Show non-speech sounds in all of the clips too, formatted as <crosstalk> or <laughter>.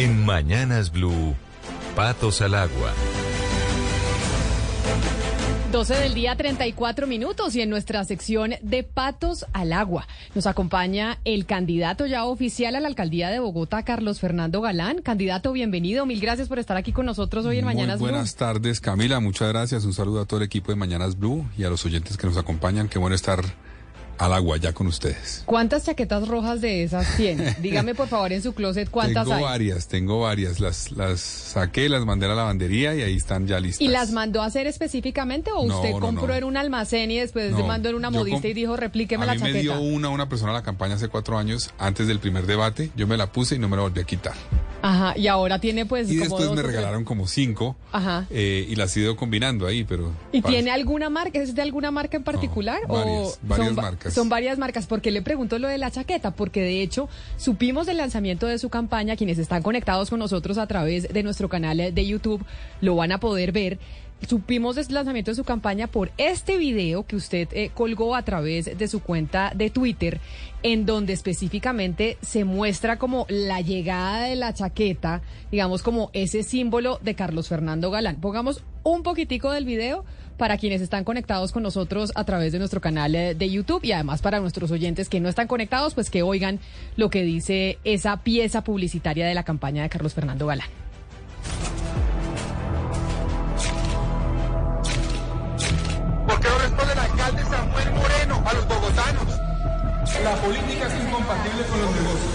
En Mañanas Blue, Patos al Agua. 12 del día, 34 minutos y en nuestra sección de Patos al Agua nos acompaña el candidato ya oficial a la alcaldía de Bogotá, Carlos Fernando Galán. Candidato, bienvenido. Mil gracias por estar aquí con nosotros hoy en Mañanas Blue. Buenas tardes, Camila. Muchas gracias. Un saludo a todo el equipo de Mañanas Blue y a los oyentes que nos acompañan. Qué bueno estar al agua ya con ustedes. ¿Cuántas chaquetas rojas de esas tiene? <laughs> Dígame por favor en su closet cuántas tengo hay. Tengo varias, tengo varias. Las, las saqué, las mandé a la lavandería y ahí están ya listas. ¿Y las mandó a hacer específicamente o usted compró en un almacén y después se mandó en una modista y dijo replíqueme la chaqueta? me dio una, una persona a la campaña hace cuatro años, antes del primer debate. Yo me la puse y no me la volví a quitar. Ajá, y ahora tiene pues Y después me regalaron como cinco. Ajá. Eh, y las he ido combinando ahí, pero... ¿Y tiene alguna marca? ¿Es de alguna marca en particular? No, varias, varias son, marcas. Son varias marcas. ¿Por qué le pregunto lo de la chaqueta? Porque de hecho supimos del lanzamiento de su campaña, quienes están conectados con nosotros a través de nuestro canal de YouTube lo van a poder ver. Supimos del lanzamiento de su campaña por este video que usted eh, colgó a través de su cuenta de Twitter, en donde específicamente se muestra como la llegada de la chaqueta, digamos como ese símbolo de Carlos Fernando Galán. Pongamos un poquitico del video para quienes están conectados con nosotros a través de nuestro canal eh, de YouTube y además para nuestros oyentes que no están conectados, pues que oigan lo que dice esa pieza publicitaria de la campaña de Carlos Fernando Galán. ¿Por qué no responde el alcalde Samuel Moreno a los bogotanos? La política es incompatible con los negocios.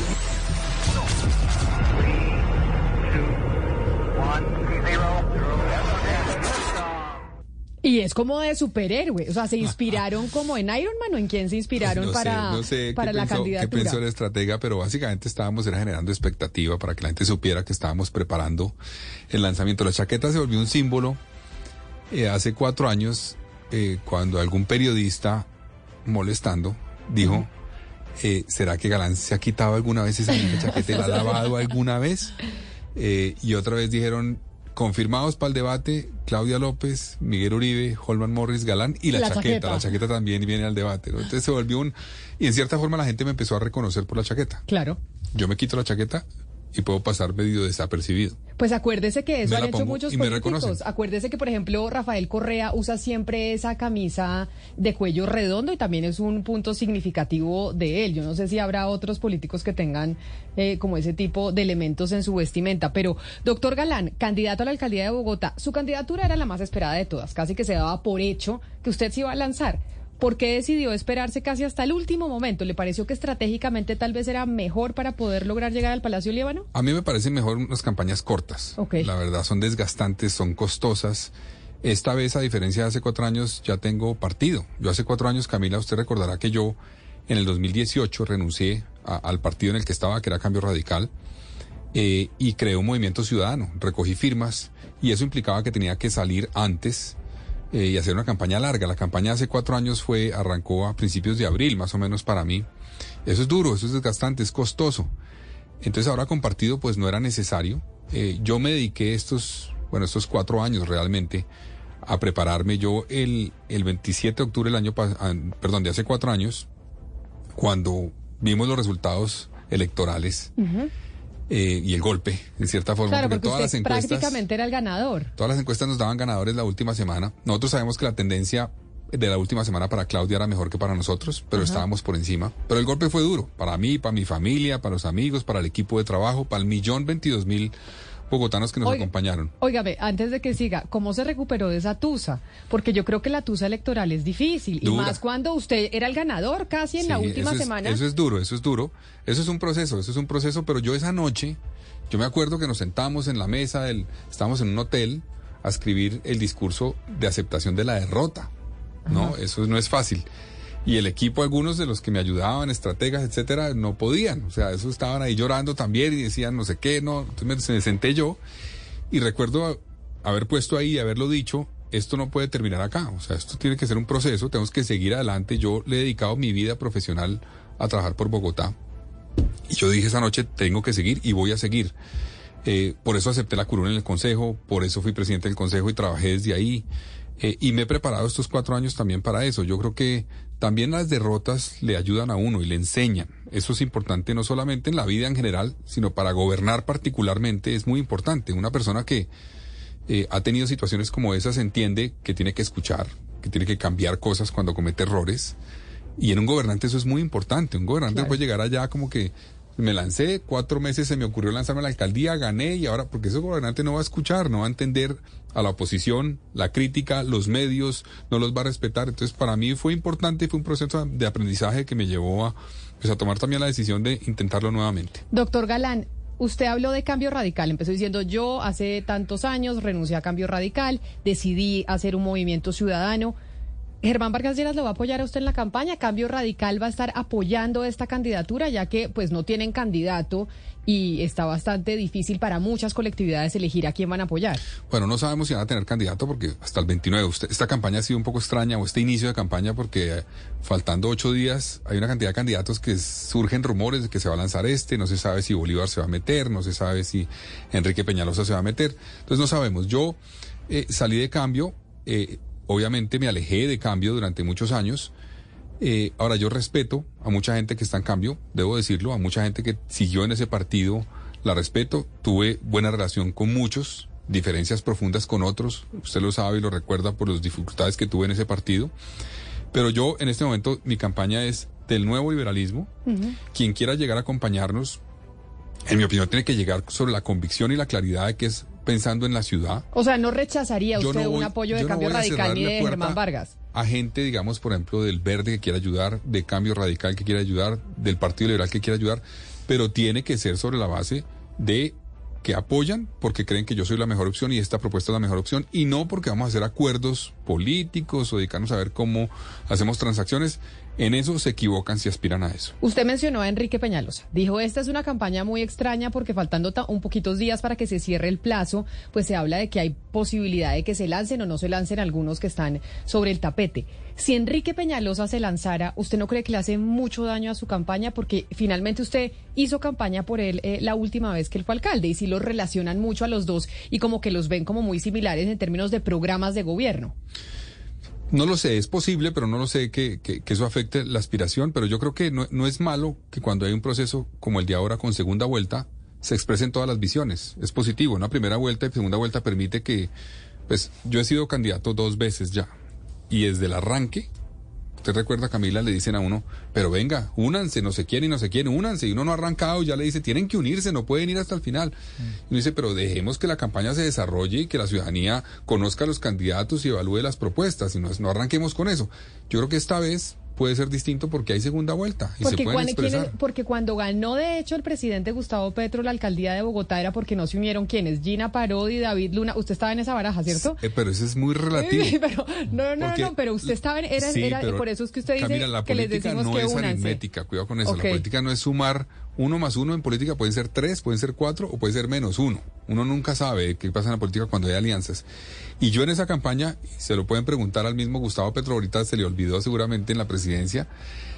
Es como de superhéroe, o sea, se inspiraron como en Iron Man o en quién se inspiraron no para, sé, no sé para la pensó, candidatura. qué pensó el estratega, pero básicamente estábamos era generando expectativa para que la gente supiera que estábamos preparando el lanzamiento. La chaqueta se volvió un símbolo eh, hace cuatro años eh, cuando algún periodista molestando dijo, eh, ¿será que Galán se ha quitado alguna vez esa chaqueta la ha lavado alguna vez? Eh, y otra vez dijeron, confirmados para el debate, Claudia López, Miguel Uribe, Holman Morris, Galán y la, La chaqueta. chaqueta. La chaqueta también viene al debate. ¿no? Entonces se volvió un... Y en cierta forma la gente me empezó a reconocer por la chaqueta. Claro. Yo me quito la chaqueta y puedo pasar medio desapercibido. Pues acuérdese que eso han hecho muchos políticos. Acuérdese que, por ejemplo, Rafael Correa usa siempre esa camisa de cuello redondo y también es un punto significativo de él. Yo no sé si habrá otros políticos que tengan eh, como ese tipo de elementos en su vestimenta. Pero, doctor Galán, candidato a la alcaldía de Bogotá, su candidatura era la más esperada de todas. Casi que se daba por hecho que usted se iba a lanzar. ¿Por qué decidió esperarse casi hasta el último momento? ¿Le pareció que estratégicamente tal vez era mejor para poder lograr llegar al Palacio Líbano? A mí me parecen mejor unas campañas cortas. La verdad, son desgastantes, son costosas. Esta vez, a diferencia de hace cuatro años, ya tengo partido. Yo hace cuatro años, Camila, usted recordará que yo en el 2018 renuncié a- al partido en el que estaba, que era Cambio Radical, eh, y creé un movimiento ciudadano. Recogí firmas y eso implicaba que tenía que salir antes eh, y hacer una campaña larga. La campaña hace cuatro años fue, arrancó a principios de abril, más o menos para mí. Eso es duro, eso es desgastante, es costoso. Entonces ahora con partido pues no era necesario. Eh, yo me dediqué estos, bueno, estos cuatro años realmente a prepararme. Yo el, el 27 de octubre del año, ah, perdón, de hace cuatro años, cuando vimos los resultados electorales eh, y el golpe, en cierta forma, Claro, porque porque todas las encuestas... prácticamente era el ganador. Todas las encuestas nos daban ganadores la última semana. Nosotros sabemos que la tendencia de la última semana para Claudia era mejor que para nosotros, pero estábamos por encima. Pero el golpe fue duro, para mí, para mi familia, para los amigos, para el equipo de trabajo, para el millón veintidós mil bogotanos que nos Oiga. acompañaron. Óigame, antes de que siga, ¿cómo se recuperó de esa tusa? Porque yo creo que la tusa electoral es difícil. Y más cuando usted era el ganador casi en la última eso es- semana. Eso es duro, eso es duro. Eso es un proceso, eso es un proceso, pero yo esa noche, yo me acuerdo que nos sentamos en la mesa del, estábamos en un hotel a escribir el discurso de aceptación de la derrota. ¿No? Eso no es fácil. Y el equipo, algunos de los que me ayudaban, estrategas, etcétera, no podían. O sea, eso estaban ahí llorando también y decían no sé qué, no. Entonces me, senté yo y recuerdo haber puesto ahí, haberlo dicho, esto no puede terminar acá. O sea, esto tiene que ser un proceso, tenemos que seguir adelante. Yo le he dedicado mi vida profesional a trabajar por Bogotá. Y yo dije esa noche, tengo que seguir y voy a seguir. Eh, por eso acepté la curul en el Consejo, por eso fui presidente del Consejo y trabajé desde ahí. Eh, y me he preparado estos cuatro años también para eso. Yo creo que también las derrotas le ayudan a uno y le enseñan. Eso es importante no solamente en la vida en general, sino para gobernar particularmente es muy importante. Una persona que eh, ha tenido situaciones como esas entiende que tiene que escuchar, que tiene que cambiar cosas cuando comete errores. Y en un gobernante eso es muy importante. Un gobernante puede llegar allá como que me lancé, cuatro meses se me ocurrió lanzarme a la alcaldía, gané y ahora, porque ese gobernante no va a escuchar, no va a entender a la oposición, la crítica, los medios, no los va a respetar. Entonces, para mí fue importante y fue un proceso de aprendizaje que me llevó a, pues, a tomar también la decisión de intentarlo nuevamente. Doctor Galán, Usted habló de cambio radical, empezó diciendo yo hace tantos años renuncié a cambio radical, decidí hacer un movimiento ciudadano. Germán Vargas Lleras lo va a apoyar a usted en la campaña. Cambio Radical va a estar apoyando esta candidatura, ya que pues no tienen candidato y está bastante difícil para muchas colectividades elegir a quién van a apoyar. Bueno, no sabemos si van a tener candidato porque hasta el 29. esta campaña ha sido un poco extraña o este inicio de campaña porque eh, faltando ocho días hay una cantidad de candidatos que surgen rumores de que se va a lanzar este. No se sabe si Bolívar se va a meter, no se sabe si Enrique Peñalosa se va a meter. Entonces no sabemos. Yo eh, salí de cambio. Eh, obviamente me alejé de cambio durante muchos años. Eh, ahora yo respeto a mucha gente que está en cambio, debo decirlo, a mucha gente que siguió en ese partido, la respeto, tuve buena relación con muchos, diferencias profundas con otros, usted lo sabe y lo recuerda por las dificultades que tuve en ese partido, pero yo en este momento mi campaña es del nuevo liberalismo, quien quiera llegar a acompañarnos, en mi opinión tiene que llegar sobre la convicción y la claridad de que es pensando en la ciudad. O sea, ¿no rechazaría usted un apoyo de cambio radical ni de Germán Vargas? A gente, digamos, por ejemplo, del Verde que quiera ayudar, de Cambio Radical que quiera ayudar, del Partido Liberal que quiera ayudar, pero tiene que ser sobre la base de que apoyan porque creen que yo soy la mejor opción y esta propuesta es la mejor opción y no porque vamos a hacer acuerdos políticos o dedicarnos a ver cómo hacemos transacciones. En eso se equivocan si aspiran a eso. Usted mencionó a Enrique Peñalosa. Dijo, esta es una campaña muy extraña porque faltando un poquitos días para que se cierre el plazo, pues se habla de que hay posibilidad de que se lancen o no se lancen algunos que están sobre el tapete. Si Enrique Peñalosa se lanzara, ¿usted no cree que le hace mucho daño a su campaña? Porque finalmente usted hizo campaña por él eh, la última vez que él fue alcalde y si los relacionan mucho a los dos y como que los ven como muy similares en términos de programas de gobierno. No lo sé, es posible, pero no lo sé que, eso afecte la aspiración, pero yo creo que no, no, es malo que cuando hay un proceso como el de ahora con segunda vuelta, se expresen todas las visiones. Es positivo, una primera vuelta y segunda vuelta permite que, pues yo he sido candidato dos veces ya, y desde el arranque usted recuerda, Camila, le dicen a uno, pero venga, únanse, no se quieren y no se quieren, únanse. Y uno no ha arrancado, ya le dice, tienen que unirse, no pueden ir hasta el final. Y uno dice, pero dejemos que la campaña se desarrolle y que la ciudadanía conozca a los candidatos y evalúe las propuestas, y no, no arranquemos con eso. Yo creo que esta vez puede ser distinto porque hay segunda vuelta y porque se pueden expresar. porque cuando ganó de hecho el presidente Gustavo Petro la alcaldía de Bogotá era porque no se unieron quienes Gina Parodi, David Luna, usted estaba en esa baraja, ¿cierto? pero eso es muy relativo. <laughs> pero, no, no, no, pero usted estaba en, era, era por eso es que usted dice la que les decimos no es aritmética, cuidado con eso, la política no es sumar uno más uno en política pueden ser tres, pueden ser cuatro o puede ser menos uno. Uno nunca sabe qué pasa en la política cuando hay alianzas. Y yo en esa campaña, se lo pueden preguntar al mismo Gustavo Petro, ahorita se le olvidó seguramente en la presidencia,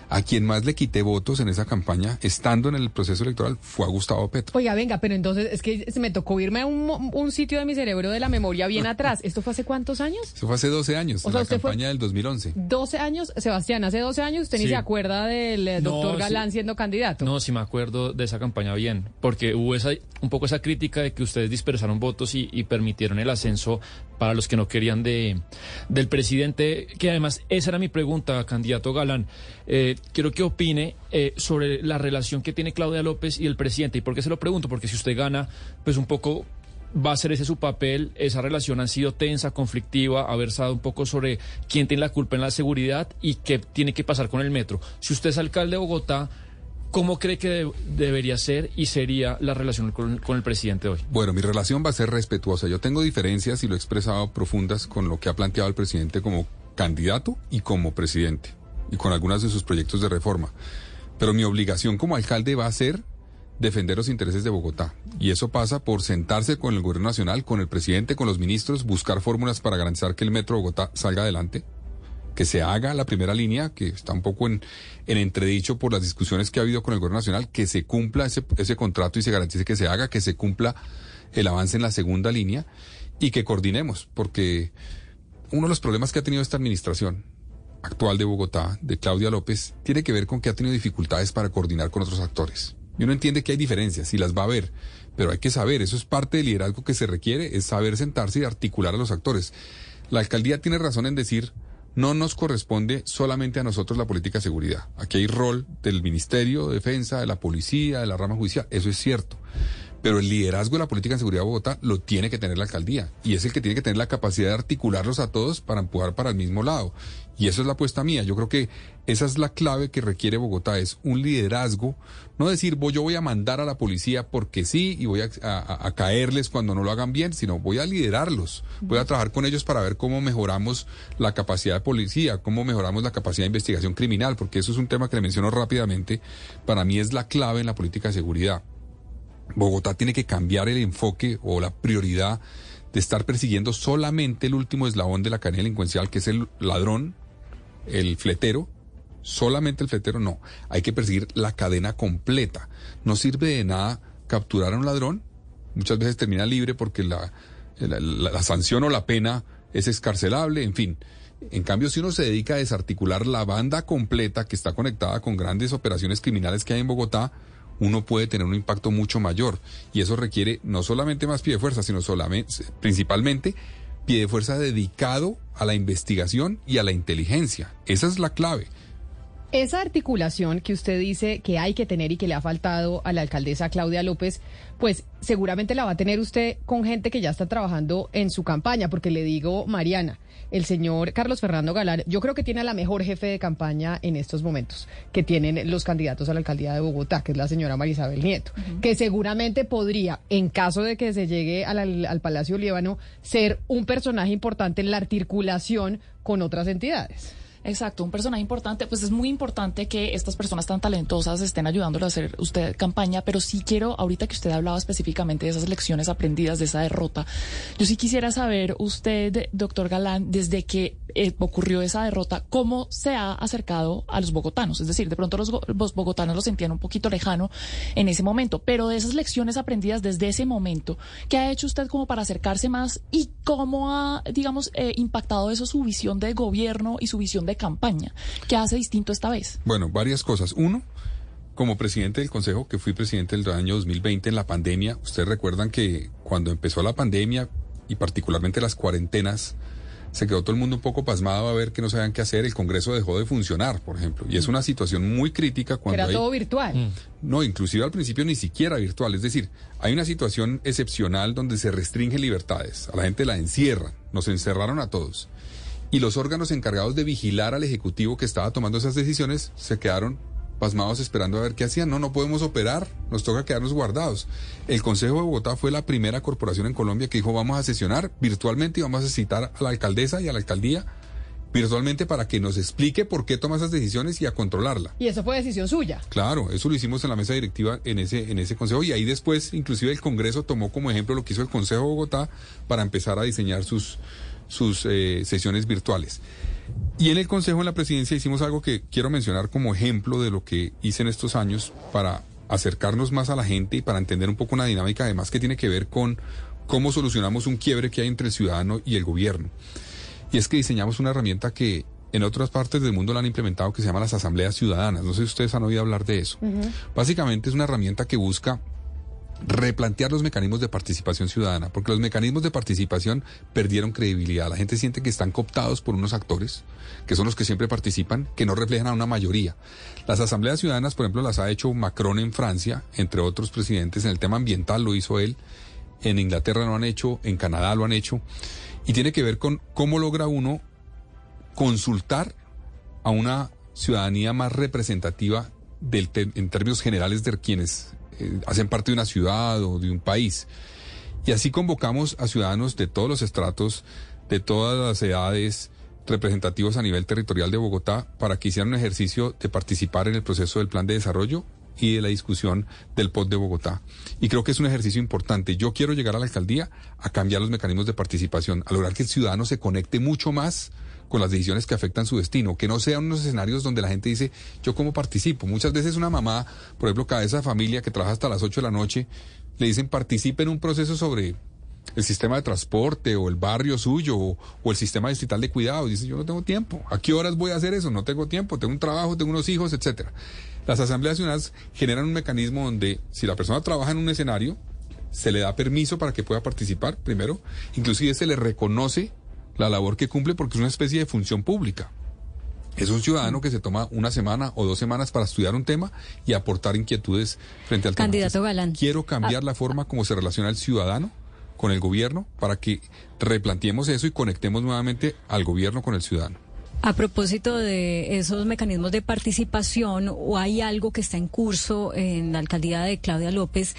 a quien más le quité votos en esa campaña, estando en el proceso electoral, fue a Gustavo Petro. Oiga, venga, pero entonces es que se me tocó irme a un, sitio de mi cerebro de la memoria bien <laughs> atrás. ¿Esto fue hace cuántos años? Eso fue hace 12 años, en la campaña del 2011. 12 años, Sebastián, hace 12 años usted ni se acuerda del eh, doctor Galán siendo candidato. No, sí me acuerdo de esa campaña bien, porque hubo esa, un poco esa crítica de que ustedes dispersaron votos y, y permitieron el ascenso para los que no querían de, del presidente, que además esa era mi pregunta, candidato Galán. Eh, quiero que opine eh, sobre la relación que tiene Claudia López y el presidente. ¿Y por qué se lo pregunto? Porque si usted gana, pues un poco va a ser ese su papel. Esa relación ha sido tensa, conflictiva, ha versado un poco sobre quién tiene la culpa en la seguridad y qué tiene que pasar con el metro. Si usted es alcalde de Bogotá, ¿Cómo cree que debería ser y sería la relación con, con, el presidente hoy? Bueno, mi relación va a ser respetuosa. Yo tengo diferencias y lo he expresado profundas con lo que ha planteado el presidente como candidato y como presidente y con algunos de sus proyectos de reforma. Pero mi obligación como alcalde va a ser defender los intereses de Bogotá. Y eso pasa por sentarse con el gobierno nacional, con el presidente, con los ministros, buscar fórmulas para garantizar que el metro Bogotá salga adelante, que se haga la primera línea, que está un poco en, en entredicho por las discusiones que ha habido con el gobierno nacional, que se cumpla ese contrato y se garantice que se haga, que se cumpla el avance en la segunda línea y que coordinemos, porque uno de los problemas que ha tenido esta administración actual de Bogotá, de Claudia López, tiene que ver con que ha tenido dificultades para coordinar con otros actores. Y uno entiende que hay diferencias y las va a haber, pero hay que saber, eso es parte del liderazgo que se requiere, es saber sentarse y articular a los actores. La alcaldía tiene razón en decir, no nos corresponde solamente a nosotros la política de seguridad. Aquí hay rol del Ministerio de Defensa, de la Policía, de la rama judicial, eso es cierto. Pero el liderazgo de la política en seguridad de Bogotá lo tiene que tener la alcaldía. Y es el que tiene que tener la capacidad de articularlos a todos para empujar para el mismo lado. Y eso es la apuesta mía. Yo creo que esa es la clave que requiere Bogotá, es un liderazgo. No decir, voy, yo voy a mandar a la policía porque sí y voy a, a, a, caerles cuando no lo hagan bien, sino voy a liderarlos. Voy a trabajar con ellos para ver cómo mejoramos la capacidad de policía, cómo mejoramos la capacidad de investigación criminal, porque eso es un tema que le menciono rápidamente. Para mí es la clave en la política de seguridad. Bogotá tiene que cambiar el enfoque o la prioridad de estar persiguiendo solamente el último eslabón de la cadena delincuencial, que es el ladrón, el fletero, solamente el fletero no. Hay que perseguir la cadena completa. No sirve de nada capturar a un ladrón. Muchas veces termina libre porque la, la, sanción o la pena es escarcelable, en fin. En cambio, si uno se dedica a desarticular la banda completa que está conectada con grandes operaciones criminales que hay en Bogotá, uno puede tener un impacto mucho mayor. Y eso requiere no solamente más pie de fuerza, sino solamente, principalmente pie de fuerza dedicado a la investigación y a la inteligencia. Esa es la clave. Esa articulación que usted dice que hay que tener y que le ha faltado a la alcaldesa Claudia López, pues seguramente la va a tener usted con gente que ya está trabajando en su campaña, porque le digo, Mariana, el señor Carlos Fernando Galán, yo creo que tiene a la mejor jefe de campaña en estos momentos que tienen los candidatos a la alcaldía de Bogotá, que es la señora Marisabel Nieto, uh -huh. que seguramente podría, en caso de que se llegue al, al Palacio Líbano, ser un personaje importante en la articulación con otras entidades. Exacto, un personaje importante, pues es muy importante que estas personas tan talentosas estén ayudándole a hacer usted campaña, pero sí quiero, ahorita que usted hablaba específicamente de esas lecciones aprendidas, de esa derrota, yo sí quisiera saber usted, doctor Galán, desde que eh, ocurrió esa derrota, cómo se ha acercado a los bogotanos, es decir, de pronto los, bogotanos lo sentían un poquito lejano en ese momento, pero de esas lecciones aprendidas desde ese momento, ¿qué ha hecho usted como para acercarse más y cómo ha, digamos, eh, impactado eso su visión de gobierno y su visión de campaña. ¿Qué hace distinto esta vez? Bueno, varias cosas. Uno, como presidente del Consejo, que fui presidente del año 2020 en la pandemia, ustedes recuerdan que cuando empezó la pandemia y particularmente las cuarentenas, se quedó todo el mundo un poco pasmado a ver que no sabían qué hacer. El Congreso dejó de funcionar, por ejemplo. Y es una situación muy crítica cuando. Era hay... todo virtual. Mm. No, inclusive al principio ni siquiera virtual. Es decir, hay una situación excepcional donde se restringen libertades. A la gente la encierran. Nos encerraron a todos y los órganos encargados de vigilar al Ejecutivo que estaba tomando esas decisiones se quedaron pasmados esperando a ver qué hacían. No, no podemos operar, nos toca quedarnos guardados. El Consejo de Bogotá fue la primera corporación en Colombia que dijo vamos a sesionar virtualmente y vamos a citar a la alcaldesa y a la alcaldía virtualmente para que nos explique por qué toma esas decisiones y a controlarla. Y eso fue decisión suya. Claro, eso lo hicimos en la mesa directiva en ese, en ese consejo y ahí después inclusive el Congreso tomó como ejemplo lo que hizo el Consejo de Bogotá para empezar a diseñar sus, sus eh, sesiones virtuales. Y en el Consejo, en la Presidencia, hicimos algo que quiero mencionar como ejemplo de lo que hice en estos años para acercarnos más a la gente y para entender un poco una dinámica además que tiene que ver con cómo solucionamos un quiebre que hay entre el ciudadano y el gobierno. Y es que diseñamos una herramienta que en otras partes del mundo la han implementado que se llama las asambleas ciudadanas. No sé si ustedes han oído hablar de eso. Uh -huh. Básicamente es una herramienta que busca replantear los mecanismos de participación ciudadana, porque los mecanismos de participación perdieron credibilidad. La gente siente que están cooptados por unos actores, que son los que siempre participan, que no reflejan a una mayoría. Las asambleas ciudadanas, por ejemplo, las ha hecho Macron en Francia, entre otros presidentes, en el tema ambiental lo hizo él, en Inglaterra lo han hecho, en Canadá lo han hecho, y tiene que ver con cómo logra uno consultar a una ciudadanía más representativa del en términos generales de quienes eh, hacen parte de una ciudad o de un país. Y así convocamos a ciudadanos de todos los estratos, de todas las edades, representativos a nivel territorial de Bogotá, para que hicieran un ejercicio de participar en el proceso del plan de desarrollo y de la discusión del POT de Bogotá. Y creo que es un ejercicio importante. Yo quiero llegar a la alcaldía a cambiar los mecanismos de participación, a lograr que el ciudadano se conecte mucho más con las decisiones que afectan su destino, que no sean unos escenarios donde la gente dice, yo cómo participo. Muchas veces una mamá, por ejemplo, cabeza de familia que trabaja hasta las 8 de la noche, le dicen participe en un proceso sobre el sistema de transporte o el barrio suyo o, el sistema distrital de cuidado. Dice, yo no tengo tiempo. ¿A qué horas voy a hacer eso? No tengo tiempo. Tengo un trabajo, tengo unos hijos, etcétera. Las asambleas ciudadanas generan un mecanismo donde si la persona trabaja en un escenario, se le da permiso para que pueda participar, primero. Inclusive se le reconoce la labor que cumple porque es una especie de función pública. Es un ciudadano que se toma una semana o dos semanas para estudiar un tema y aportar inquietudes frente al Candidato tema. Galán. Quiero cambiar la forma como se relaciona el ciudadano con el gobierno para que replanteemos eso y conectemos nuevamente al gobierno con el ciudadano. A propósito de esos mecanismos de participación, o hay algo que está en curso en la alcaldía de Claudia López,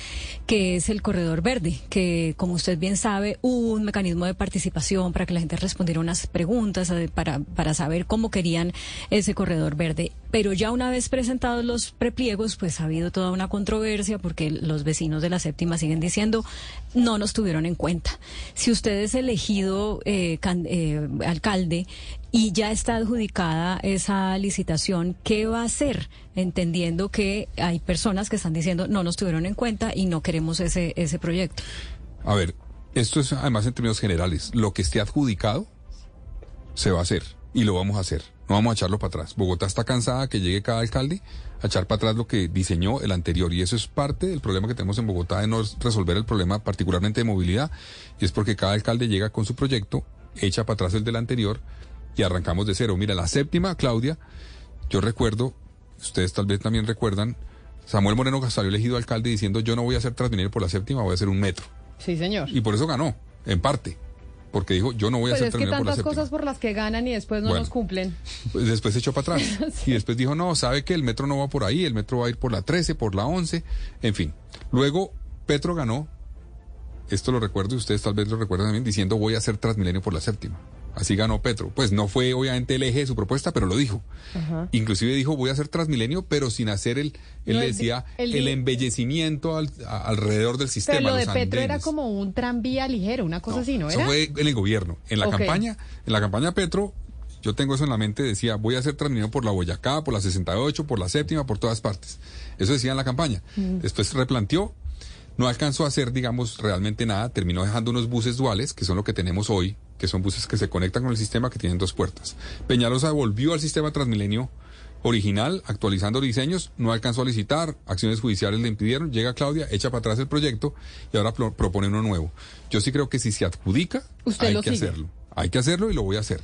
que es el corredor verde, que como usted bien sabe, hubo un mecanismo de participación para que la gente respondiera unas preguntas, eh, para, para saber cómo querían ese corredor verde. Pero ya una vez presentados los prepliegos, pues ha habido toda una controversia porque los vecinos de la séptima siguen diciendo no nos tuvieron en cuenta. Si usted es elegido eh, eh, alcalde, y ya está adjudicada esa licitación, ¿qué va a hacer? Entendiendo que hay personas que están diciendo no nos tuvieron en cuenta y no queremos ese, ese proyecto. A ver, esto es además en términos generales. Lo que esté adjudicado se va a hacer y lo vamos a hacer. No vamos a echarlo para atrás. Bogotá está cansada que llegue cada alcalde a echar para atrás lo que diseñó el anterior y eso es parte del problema que tenemos en Bogotá de no resolver el problema particularmente de movilidad y es porque cada alcalde llega con su proyecto, echa para atrás el del anterior y arrancamos de cero. Mira, la séptima, Claudia, yo recuerdo, ustedes tal vez también recuerdan, Samuel Moreno salió elegido alcalde diciendo yo no voy a hacer Transmilenio por la séptima, voy a hacer un metro. Sí, señor. Y por eso ganó, en parte. Porque dijo, yo no voy a hacer es que Transmilenio por la tantas séptima. cosas por las que ganan y después no Bueno. nos cumplen. Pues después se echó para atrás. <laughs> Y después dijo, no, sabe que el metro no va por ahí, el metro va a ir por la 13, por la 11, en fin. Luego, Petro ganó, esto lo recuerdo y ustedes tal vez lo recuerdan también, diciendo voy a hacer Transmilenio por la séptima. Así ganó Petro. Pues no fue obviamente el eje de su propuesta, pero lo dijo. Inclusive dijo voy a hacer Transmilenio, pero sin hacer el, él No, le el- decía, el- el, embellecimiento al- a- alrededor del sistema. Pero lo de Petro era como un tranvía ligero, una cosa así, ¿no Eso era? fue en el gobierno. En la campaña, en la campaña Petro, yo tengo eso en la mente, decía, voy a hacer Transmilenio por la Boyacá, por la 68, por la séptima, por todas partes. Eso decía en la campaña. Mm. Después replanteó, no alcanzó a hacer, digamos, realmente nada, terminó dejando unos buses duales, que son lo que tenemos hoy, que son buses que se conectan con el sistema, que tienen dos puertas. Peñalosa volvió al sistema Transmilenio original, actualizando diseños, no alcanzó a licitar, acciones judiciales le impidieron, llega Claudia, echa para atrás el proyecto y ahora pro- propone uno nuevo. Yo sí creo que si se adjudica, Usted hay que sigue. hacerlo. Hay que hacerlo y lo voy a hacer.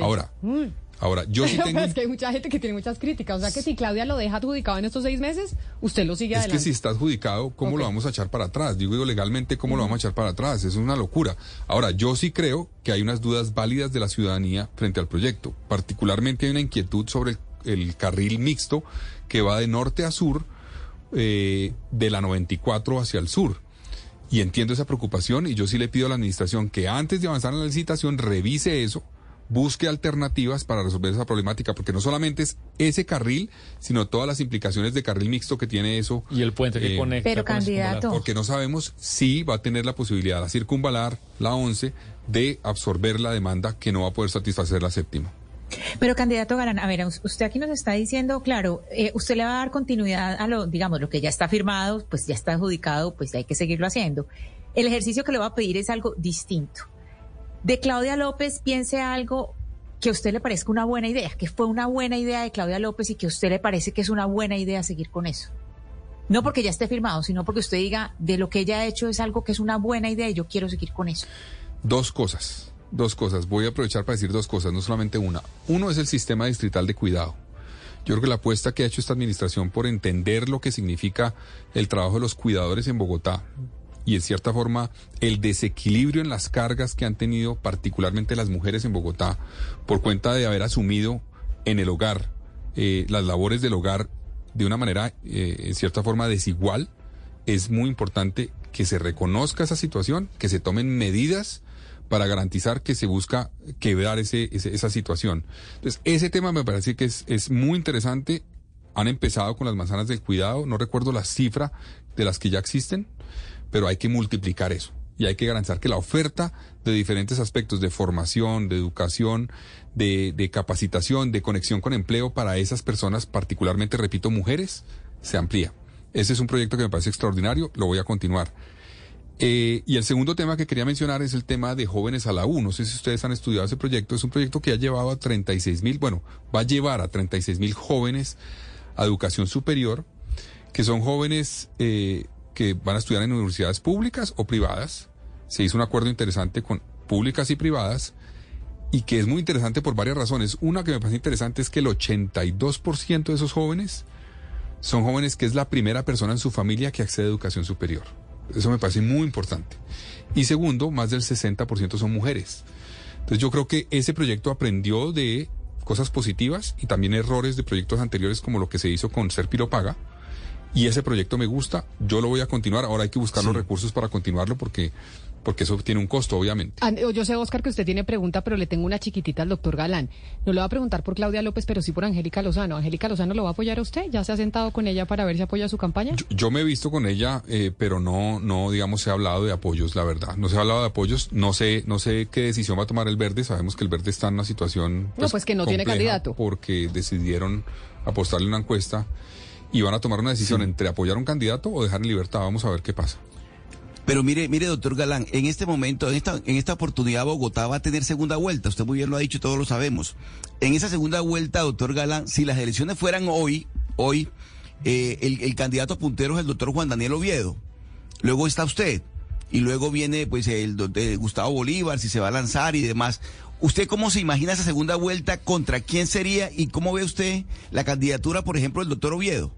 Ahora, Mm. Ahora, yo sí tengo... es que hay mucha gente que tiene muchas críticas. O sea que si Claudia lo deja adjudicado en estos seis meses, usted lo sigue Es que adelante. si está adjudicado, ¿cómo lo vamos a echar para atrás? Digo, digo legalmente, ¿cómo lo vamos a echar para atrás? Es una locura. Ahora, yo sí creo que hay unas dudas válidas de la ciudadanía frente al proyecto. Particularmente hay una inquietud sobre el, el carril mixto que va de norte a sur, eh, de la 94 hacia el sur. Y entiendo esa preocupación y yo sí le pido a la administración que antes de avanzar en la licitación revise eso, busque alternativas para resolver esa problemática, porque no solamente es ese carril, sino todas las implicaciones de carril mixto que tiene eso. Y el puente que Eh, conecta. pero con candidato. Porque no sabemos si va a tener la posibilidad la circunvalar, la 11, de absorber la demanda que no va a poder satisfacer la séptima. Pero candidato Galán, a ver, us- usted aquí nos está diciendo, claro, eh, usted le va a dar continuidad a lo, digamos, lo que ya está firmado, pues ya está adjudicado, pues hay que seguirlo haciendo. El ejercicio que le va a pedir es algo distinto. De Claudia López, piense algo que a usted le parezca una buena idea, que fue una buena idea de Claudia López y que a usted le parece que es una buena idea seguir con eso. No porque ya esté firmado, sino porque usted diga, de lo que ella ha hecho es algo que es una buena idea y yo quiero seguir con eso. Dos cosas, dos cosas. Voy a aprovechar para decir dos cosas, no solamente una. Uno es el sistema distrital de cuidado. Yo creo que la apuesta que ha hecho esta administración por entender lo que significa el trabajo de los cuidadores en Bogotá y en cierta forma el desequilibrio en las cargas que han tenido particularmente las mujeres en Bogotá por cuenta de haber asumido en el hogar eh, las labores del hogar de una manera eh, en cierta forma desigual, es muy importante que se reconozca esa situación, que se tomen medidas para garantizar que se busca quebrar ese, ese- esa situación. Entonces, ese tema me parece que es, es muy interesante. Han empezado con las manzanas del cuidado, no recuerdo la cifra de las que ya existen, pero hay que multiplicar eso. Y hay que garantizar que la oferta de diferentes aspectos de formación, de educación, de, capacitación, de conexión con empleo para esas personas, particularmente, repito, mujeres, se amplía. Ese es un proyecto que me parece extraordinario, lo voy a continuar. Eh, y el segundo tema que quería mencionar es el tema de jóvenes a la U. No sé si ustedes han estudiado ese proyecto. Es un proyecto que ha llevado a 36 mil, bueno, va a llevar a 36 mil jóvenes a educación superior, que son jóvenes eh, que van a estudiar en universidades públicas o privadas. Se hizo un acuerdo interesante con públicas y privadas y que es muy interesante por varias razones. Una que me parece interesante es que el 82% de esos jóvenes son jóvenes que es la primera persona en su familia que accede a educación superior. Eso me parece muy importante. Y segundo, más del 60% son mujeres. Entonces yo creo que ese proyecto aprendió de cosas positivas y también errores de proyectos anteriores como lo que se hizo con Ser Paga. Y ese proyecto me gusta, yo lo voy a continuar. Ahora hay que buscar los recursos para continuarlo porque porque eso tiene un costo, obviamente. Yo sé, Oscar, que usted tiene pregunta, pero le tengo una chiquitita al doctor Galán. No le va a preguntar por Claudia López, pero sí por Angélica Lozano. ¿Angélica Lozano lo va a apoyar a usted? ¿Ya se ha sentado con ella para ver si apoya su campaña? Yo, me he visto con ella, eh, pero no, no, digamos, se ha hablado de apoyos, la verdad. No se ha hablado de apoyos. No sé, no sé qué decisión va a tomar el Verde. Sabemos que el Verde está en una situación. no, pues, pues que no tiene candidato. Porque decidieron apostarle una encuesta y van a tomar una decisión entre apoyar a un candidato o dejar en libertad. Vamos a ver qué pasa. Pero mire, mire, doctor Galán, en este momento, en esta, en esta oportunidad, Bogotá va a tener segunda vuelta. Usted muy bien lo ha dicho, todos lo sabemos. En esa segunda vuelta, doctor Galán, si las elecciones fueran hoy, hoy, eh, el, candidato puntero es el doctor Juan Daniel Oviedo. Luego está usted. Y luego viene, pues, el, el Gustavo Bolívar, si se va a lanzar y demás. ¿Usted cómo se imagina esa segunda vuelta? ¿Contra quién sería? ¿Y cómo ve usted la candidatura, por ejemplo, del doctor Oviedo?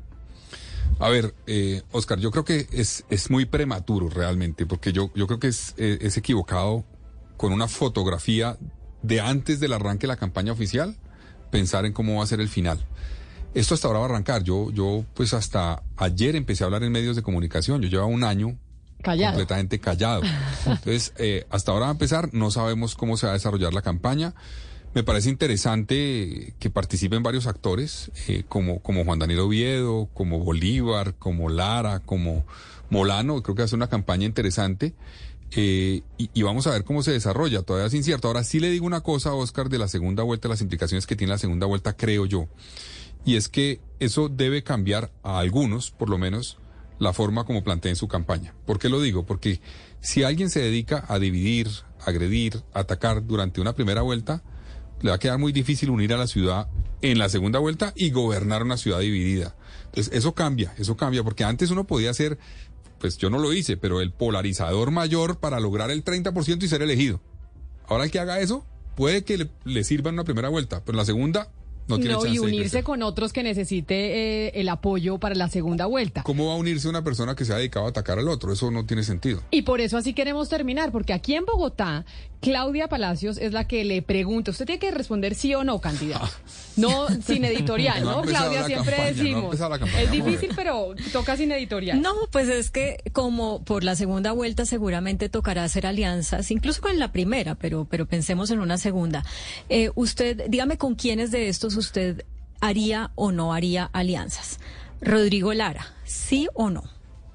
A ver, eh, Oscar, yo creo que es, es muy prematuro realmente, porque yo, yo creo que es, eh, es equivocado con una fotografía de antes del arranque de la campaña oficial pensar en cómo va a ser el final. Esto hasta ahora va a arrancar. Yo, yo, pues hasta ayer empecé a hablar en medios de comunicación. Yo llevaba un año completamente callado. <laughs> Entonces, eh, hasta ahora va a empezar. No sabemos cómo se va a desarrollar la campaña. Me parece interesante que participen varios actores, eh, como, como Juan Daniel Oviedo, como Bolívar, como Lara, como Molano. Creo que hace una campaña interesante. Eh, y, vamos a ver cómo se desarrolla. Todavía es incierto. Ahora sí le digo una cosa, Oscar, de la segunda vuelta, las implicaciones que tiene la segunda vuelta, creo yo. Y es que eso debe cambiar a algunos, por lo menos, la forma como planteen su campaña. ¿Por qué lo digo? Porque si alguien se dedica a dividir, agredir, atacar durante una primera vuelta, le va a quedar muy difícil unir a la ciudad en la segunda vuelta y gobernar una ciudad dividida. Entonces, eso cambia, eso cambia, porque antes uno podía ser, pues yo no lo hice, pero el polarizador mayor para lograr el 30% y ser elegido. Ahora el que haga eso, puede que le, sirva en una primera vuelta, pero en la segunda no, tiene no, y unirse con otros que necesite eh, el apoyo para la segunda vuelta. ¿Cómo va a unirse una persona que se ha dedicado a atacar al otro? Eso no tiene sentido. Y por eso así queremos terminar, porque aquí en Bogotá Claudia Palacios es la que le pregunta. Usted tiene que responder sí o no, candidato. <laughs> No sin editorial, ¿no? Claudia, siempre decimos. es difícil, pero toca sin editorial. No, pues es que como por la segunda vuelta seguramente tocará hacer alianzas, incluso con la primera, pero, pero pensemos en una segunda. Eh, usted, dígame con quiénes de estos usted haría o no haría alianzas. Rodrigo Lara, ¿sí o no?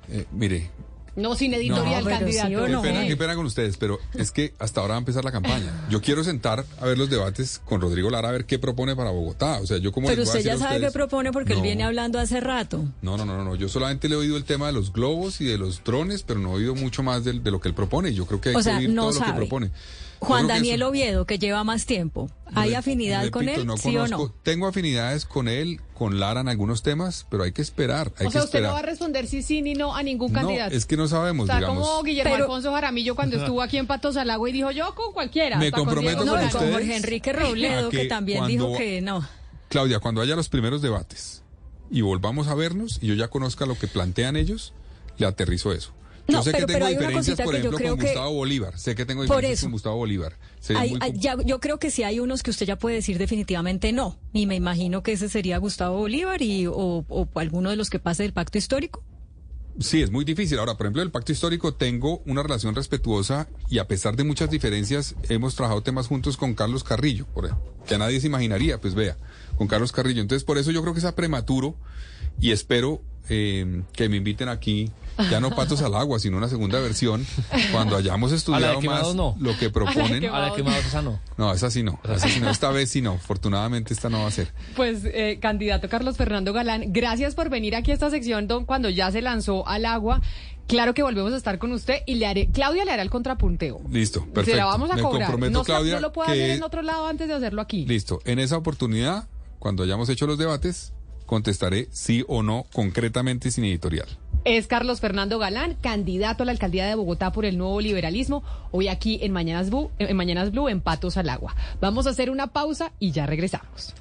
Eh, mire, no, sin editorial, candidato. qué, pena, con ustedes, pero es que hasta ahora va a empezar la campaña. Yo quiero sentar a ver los debates con Rodrigo Lara a ver qué propone para Bogotá. O sea, yo como Pero usted ya sabe qué propone porque él viene hablando hace rato. No, no, no, no. Yo solamente le he oído el tema de los globos y de los drones, pero no he oído mucho más de, lo que él propone. Yo creo que hay que oír todo lo que propone. Juan Daniel Oviedo, que lleva más tiempo. ¿Hay afinidad con él? ¿Sí o no? Tengo afinidades con él, con Lara en algunos temas, pero hay que esperar. Hay o sea, usted no va a responder sí, sí ni no a ningún candidato. Es que no sabemos, Está como Guillermo Alfonso Jaramillo cuando <laughs> estuvo aquí en Patos al Agua y dijo yo con cualquiera. Me comprometo con, ustedes. con Jorge Enrique Robledo, que, también dijo que no. Claudia, cuando haya los primeros debates y volvamos a vernos y yo ya conozca lo que plantean ellos, le aterrizo eso. Yo sé que tengo diferencias, por ejemplo, con Gustavo Bolívar. Sé que tengo diferencias con Gustavo Bolívar. yo creo que sí hay unos que usted ya puede decir definitivamente no. Y me imagino que ese sería Gustavo Bolívar y, o, o alguno de los que pase del pacto histórico. Sí, es muy difícil. Ahora, por ejemplo, el pacto histórico tengo una relación respetuosa y a pesar de muchas diferencias hemos trabajado temas juntos con Carlos Carrillo, por ejemplo, que a nadie se imaginaría, pues vea, con Carlos Carrillo. Entonces, por eso yo creo que es prematuro y espero eh, que me inviten aquí ya no <laughs> patos al agua, sino una segunda versión, cuando hayamos estudiado más lo que proponen. A la quemada esa no. No, esa sí no, esa sí no, esta vez sí no, afortunadamente esta no va a ser. Pues, eh, candidato Carlos Fernando Galán, gracias por venir aquí a esta sección don, cuando ya se lanzó al agua Claro que volvemos a estar con usted y le haré, Claudia le hará el contrapunteo. Listo, perfecto. Se la vamos a Me cobrar. comprometo, no, Claudia, no lo puede que- hacer en otro lado antes de hacerlo aquí. Listo. En esa oportunidad, cuando hayamos hecho los debates, contestaré sí o no concretamente sin editorial. Es Carlos Fernando Galán, candidato a la alcaldía de Bogotá por el nuevo liberalismo, hoy aquí en Mañanas Blue, en Mañanas Blue, en Patos al Agua. Vamos a hacer una pausa y ya regresamos.